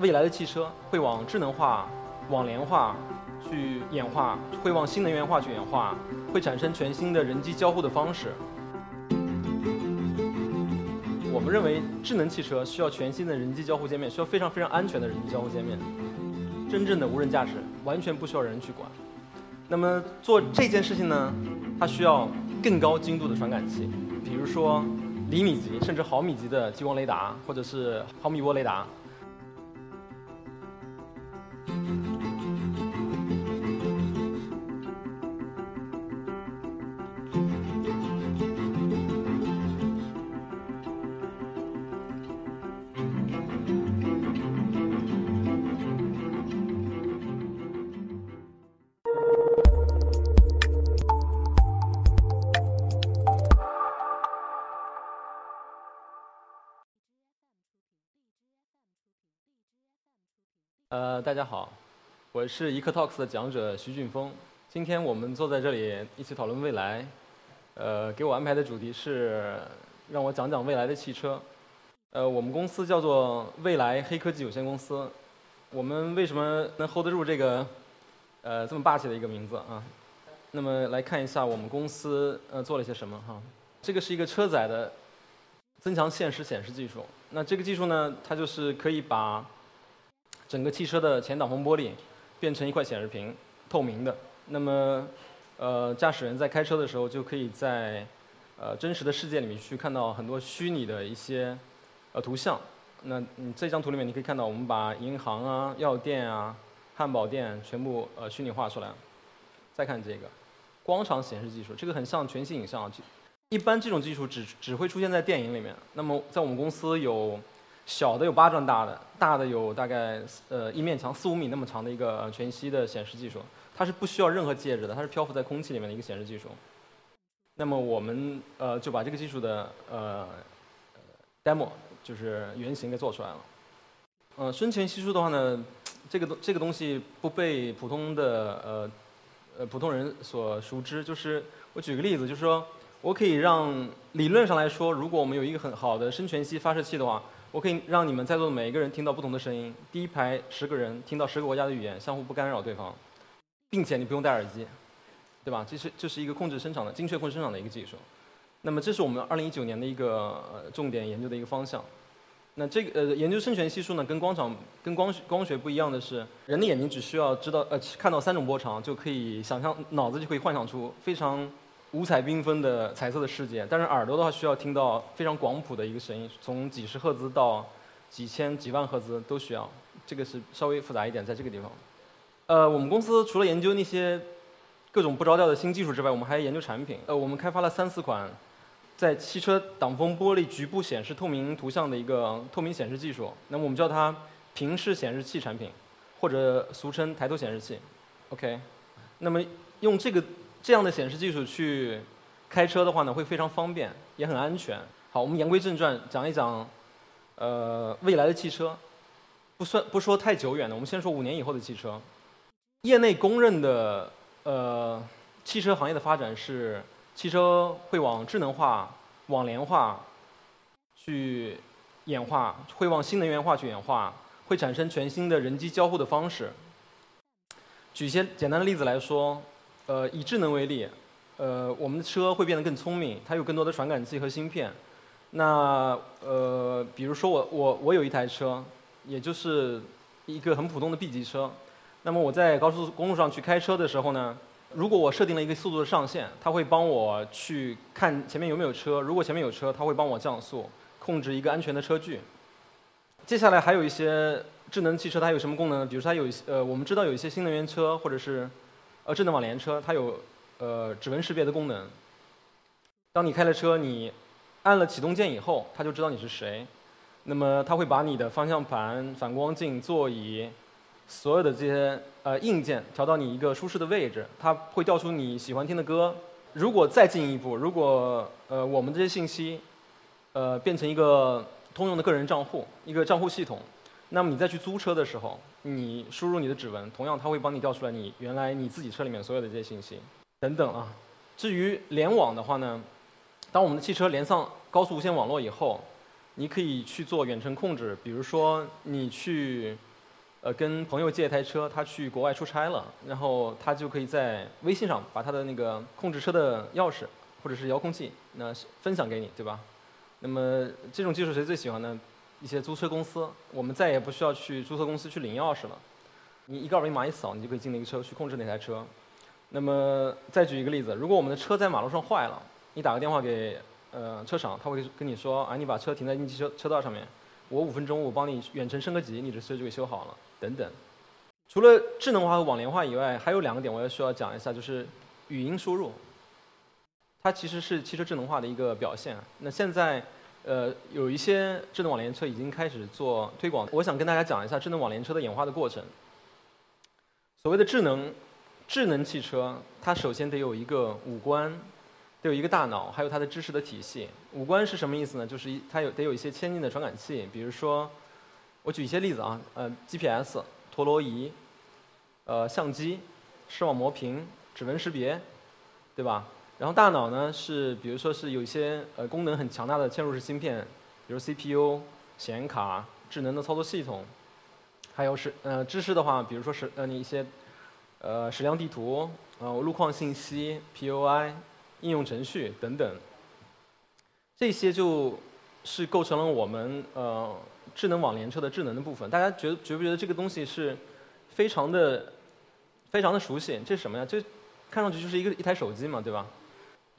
未来的汽车会往智能化、网联化去演化，会往新能源化去演化，会产生全新的人机交互的方式。我们认为智能汽车需要全新的人机交互界面，需要非常非常安全的人机交互界面。真正的无人驾驶完全不需要人去管。那么做这件事情呢，它需要更高精度的传感器，比如说厘米级甚至毫米级的激光雷达，或者是毫米波雷达。呃，大家好，我是 EcoTalks 的讲者徐俊峰。今天我们坐在这里一起讨论未来。呃，给我安排的主题是让我讲讲未来的汽车。呃，我们公司叫做未来黑科技有限公司。我们为什么能 hold 得住这个呃这么霸气的一个名字啊？那么来看一下我们公司呃做了些什么哈。这个是一个车载的增强现实显示技术。那这个技术呢，它就是可以把整个汽车的前挡风玻璃变成一块显示屏，透明的。那么，呃，驾驶员在开车的时候就可以在呃真实的世界里面去看到很多虚拟的一些呃图像。那你这张图里面你可以看到，我们把银行啊、药店啊、汉堡店全部呃虚拟化出来。再看这个光场显示技术，这个很像全息影像。一般这种技术只只会出现在电影里面。那么在我们公司有。小的有巴掌大的，大的有大概呃一面墙四五米那么长的一个全息的显示技术，它是不需要任何介质的，它是漂浮在空气里面的一个显示技术。那么我们呃就把这个技术的呃 demo 就是原型给做出来了。呃，深全息术的话呢，这个东这个东西不被普通的呃呃普通人所熟知。就是我举个例子，就是说我可以让理论上来说，如果我们有一个很好的深全息发射器的话。我可以让你们在座的每一个人听到不同的声音，第一排十个人听到十个国家的语言，相互不干扰对方，并且你不用戴耳机，对吧？这是这是一个控制声场的精确控制声场的一个技术。那么这是我们二零一九年的一个重点研究的一个方向。那这个呃研究声权系数呢，跟光场跟光学光学不一样的是，人的眼睛只需要知道呃看到三种波长就可以想象，脑子就可以幻想出非常。五彩缤纷的彩色的世界，但是耳朵的话需要听到非常广谱的一个声音，从几十赫兹到几千几万赫兹都需要，这个是稍微复杂一点，在这个地方。呃，我们公司除了研究那些各种不着调的新技术之外，我们还研究产品。呃，我们开发了三四款在汽车挡风玻璃局部显示透明图像的一个透明显示技术，那么我们叫它平视显示器产品，或者俗称抬头显示器。OK，那么用这个。这样的显示技术去开车的话呢，会非常方便，也很安全。好，我们言归正传，讲一讲呃未来的汽车。不算不说太久远的，我们先说五年以后的汽车。业内公认的呃汽车行业的发展是，汽车会往智能化、网联化去演化，会往新能源化去演化，会产生全新的人机交互的方式。举一些简单的例子来说。呃，以智能为例，呃，我们的车会变得更聪明，它有更多的传感器和芯片。那呃，比如说我我我有一台车，也就是一个很普通的 B 级车。那么我在高速公路上去开车的时候呢，如果我设定了一个速度的上限，它会帮我去看前面有没有车。如果前面有车，它会帮我降速，控制一个安全的车距。接下来还有一些智能汽车，它有什么功能呢？比如说它有呃，我们知道有一些新能源车或者是。呃，智能网联车它有呃指纹识别的功能。当你开了车，你按了启动键以后，它就知道你是谁。那么它会把你的方向盘、反光镜、座椅所有的这些呃硬件调到你一个舒适的位置。它会调出你喜欢听的歌。如果再进一步，如果呃我们这些信息呃变成一个通用的个人账户，一个账户系统。那么你再去租车的时候，你输入你的指纹，同样它会帮你调出来你原来你自己车里面所有的这些信息，等等啊。至于联网的话呢，当我们的汽车连上高速无线网络以后，你可以去做远程控制，比如说你去呃跟朋友借一台车，他去国外出差了，然后他就可以在微信上把他的那个控制车的钥匙或者是遥控器那分享给你，对吧？那么这种技术谁最喜欢呢？一些租车公司，我们再也不需要去租车公司去领钥匙了，你一个二维码一扫，你就可以进那个车去控制那台车。那么再举一个例子，如果我们的车在马路上坏了，你打个电话给呃车厂，他会跟你说，啊，你把车停在应急车车道上面，我五分钟我帮你远程升个级，你的车就给修好了，等等。除了智能化和网联化以外，还有两个点我要需要讲一下，就是语音输入，它其实是汽车智能化的一个表现。那现在呃有一些智能网联车已经开始做推广，我想跟大家讲一下智能网联车的演化的过程。所谓的智能。智能汽车，它首先得有一个五官，得有一个大脑，还有它的知识的体系。五官是什么意思呢？就是它有得有一些先进的传感器，比如说，我举一些例子啊，呃，GPS、陀螺仪、呃，相机、视网膜屏、指纹识别，对吧？然后大脑呢是，比如说是有一些呃功能很强大的嵌入式芯片，比如 CPU、显卡、智能的操作系统，还有是呃知识的话，比如说是呃你一些。呃，矢量地图，呃，路况信息，POI，应用程序等等，这些就是构成了我们呃智能网联车的智能的部分。大家觉觉不觉得这个东西是非常的非常的熟悉？这是什么呀？这看上去就是一个一台手机嘛，对吧？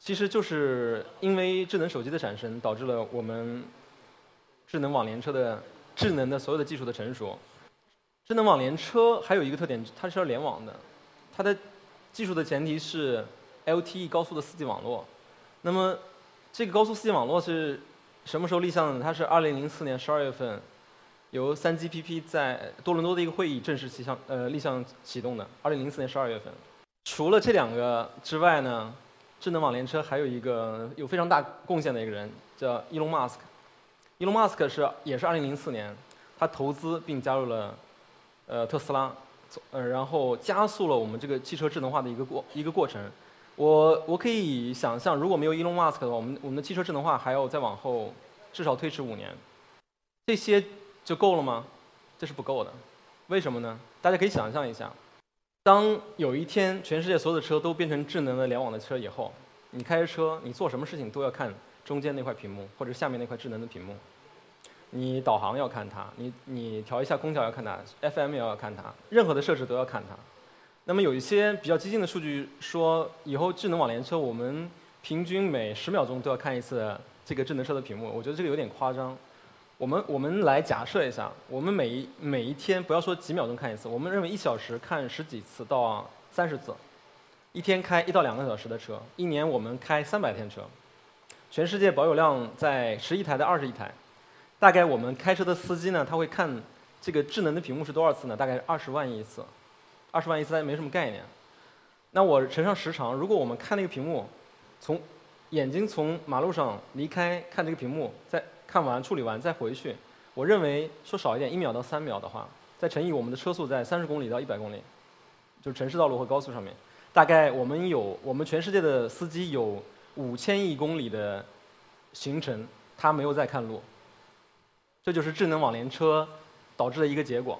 其实就是因为智能手机的产生，导致了我们智能网联车的智能的所有的技术的成熟。智能网联车还有一个特点，它是要联网的。它的技术的前提是 LTE 高速的 4G 网络。那么，这个高速 4G 网络是什么时候立项的？它是2004年12月份，由 3GPP 在多伦多的一个会议正式起项呃立项启动的。2004年12月份。除了这两个之外呢，智能网联车还有一个有非常大贡献的一个人，叫伊隆马斯克。伊隆马斯克是也是2004年，他投资并加入了呃特斯拉。呃，然后加速了我们这个汽车智能化的一个过一个过程。我我可以想象，如果没有 Elon Musk 的话，我们我们的汽车智能化还要再往后至少推迟五年。这些就够了吗？这是不够的。为什么呢？大家可以想象一下，当有一天全世界所有的车都变成智能的联网的车以后，你开着车，你做什么事情都要看中间那块屏幕或者下面那块智能的屏幕。你导航要看它，你你调一下空调要看它，FM 也要看它，任何的设置都要看它。那么有一些比较激进的数据说，以后智能网联车我们平均每十秒钟都要看一次这个智能车的屏幕。我觉得这个有点夸张。我们我们来假设一下，我们每一每一天不要说几秒钟看一次，我们认为一小时看十几次到三十次，一天开一到两个小时的车，一年我们开三百天车，全世界保有量在十亿台到二十亿台。大概我们开车的司机呢，他会看这个智能的屏幕是多少次呢？大概是二十万亿次，二十万亿次大家没什么概念。那我乘上时长，如果我们看那个屏幕，从眼睛从马路上离开看这个屏幕，再看完处理完再回去，我认为说少一点一秒到三秒的话，再乘以我们的车速在三十公里到一百公里，就是城市道路和高速上面，大概我们有我们全世界的司机有五千亿公里的行程，他没有在看路。这就是智能网联车导致的一个结果。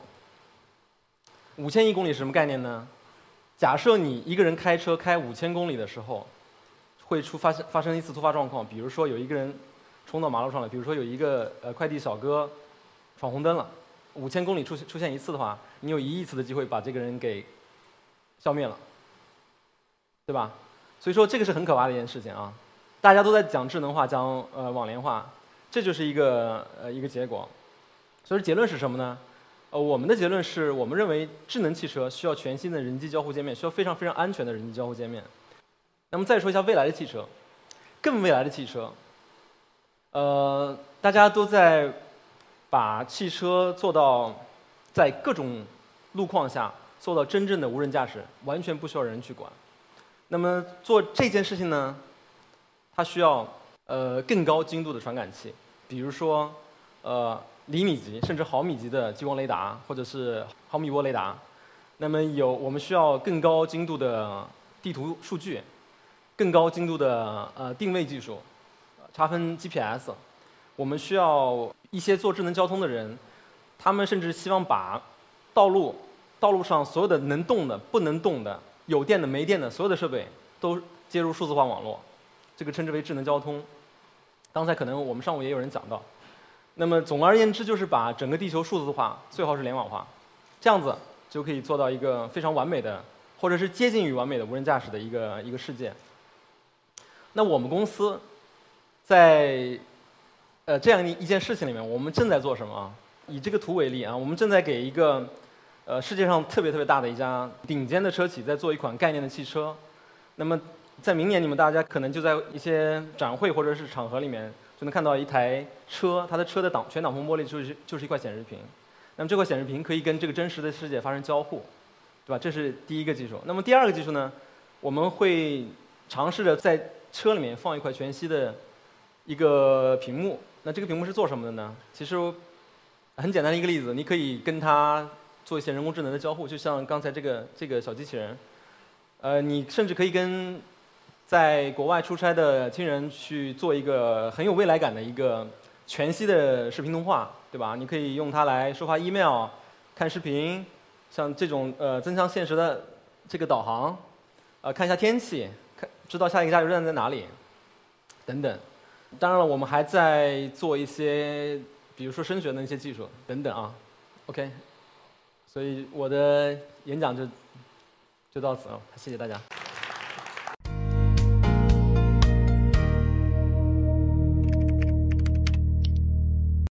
五千亿公里是什么概念呢？假设你一个人开车开五千公里的时候，会出发生发生一次突发状况，比如说有一个人冲到马路上了，比如说有一个呃快递小哥闯红灯了，五千公里出现出现一次的话，你有一亿次的机会把这个人给消灭了，对吧？所以说这个是很可怕的一件事情啊！大家都在讲智能化，讲呃网联化。这就是一个呃一个结果，所以结论是什么呢？呃，我们的结论是我们认为智能汽车需要全新的人机交互界面，需要非常非常安全的人机交互界面。那么再说一下未来的汽车，更未来的汽车，呃，大家都在把汽车做到在各种路况下做到真正的无人驾驶，完全不需要人去管。那么做这件事情呢，它需要呃更高精度的传感器。比如说，呃，厘米级甚至毫米级的激光雷达，或者是毫米波雷达，那么有我们需要更高精度的地图数据，更高精度的呃定位技术，差分 GPS，我们需要一些做智能交通的人，他们甚至希望把道路道路上所有的能动的、不能动的、有电的、没电的所有的设备都接入数字化网络，这个称之为智能交通。刚才可能我们上午也有人讲到。那么总而言之，就是把整个地球数字化，最好是联网化，这样子就可以做到一个非常完美的，或者是接近于完美的无人驾驶的一个一个世界。那我们公司在呃这样一一件事情里面，我们正在做什么？以这个图为例啊，我们正在给一个呃世界上特别特别大的一家顶尖的车企在做一款概念的汽车。那么在明年，你们大家可能就在一些展会或者是场合里面。就能看到一台车，它的车的挡全挡风玻璃就是就是一块显示屏，那么这块显示屏可以跟这个真实的世界发生交互，对吧？这是第一个技术。那么第二个技术呢？我们会尝试着在车里面放一块全息的一个屏幕。那这个屏幕是做什么的呢？其实很简单的一个例子，你可以跟它做一些人工智能的交互，就像刚才这个这个小机器人。呃，你甚至可以跟在国外出差的亲人去做一个很有未来感的一个全息的视频通话，对吧？你可以用它来收发 email、看视频，像这种呃增强现实的这个导航，呃看一下天气，知道下一个加油站在哪里，等等。当然了，我们还在做一些，比如说声学的一些技术等等啊。OK，所以我的演讲就就到此了，谢谢大家。